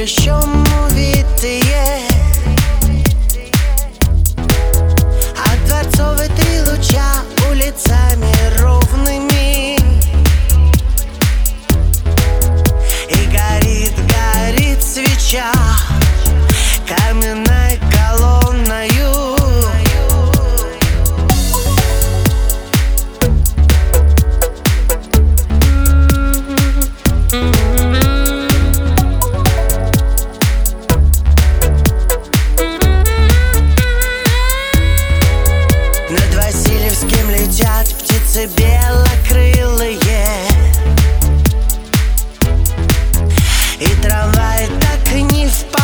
плющом увитые. А От дворцовой ты луча улицами ровными. И горит, горит свеча. Каменная птицы белокрылые. И трамвай так не в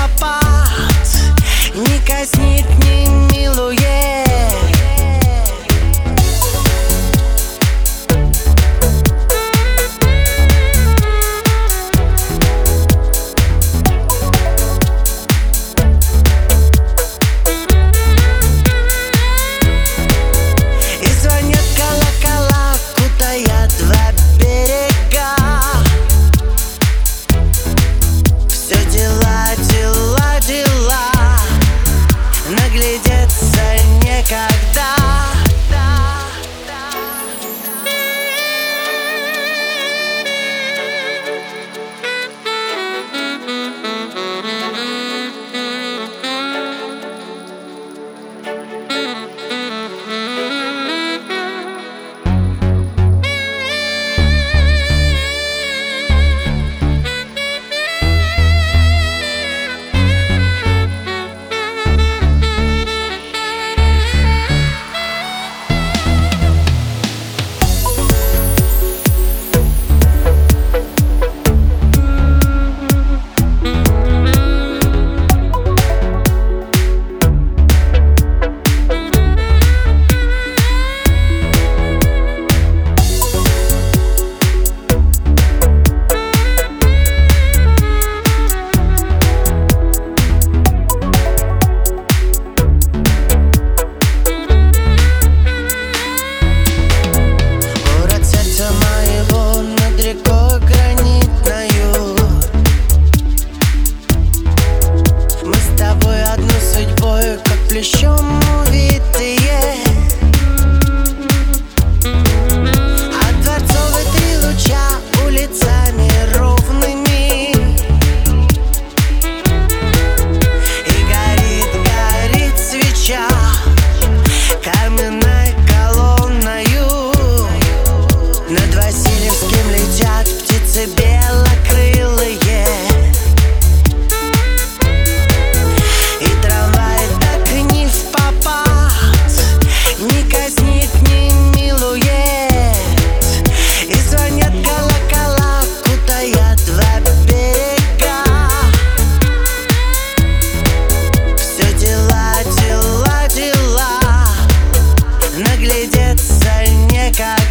приглядеться некогда.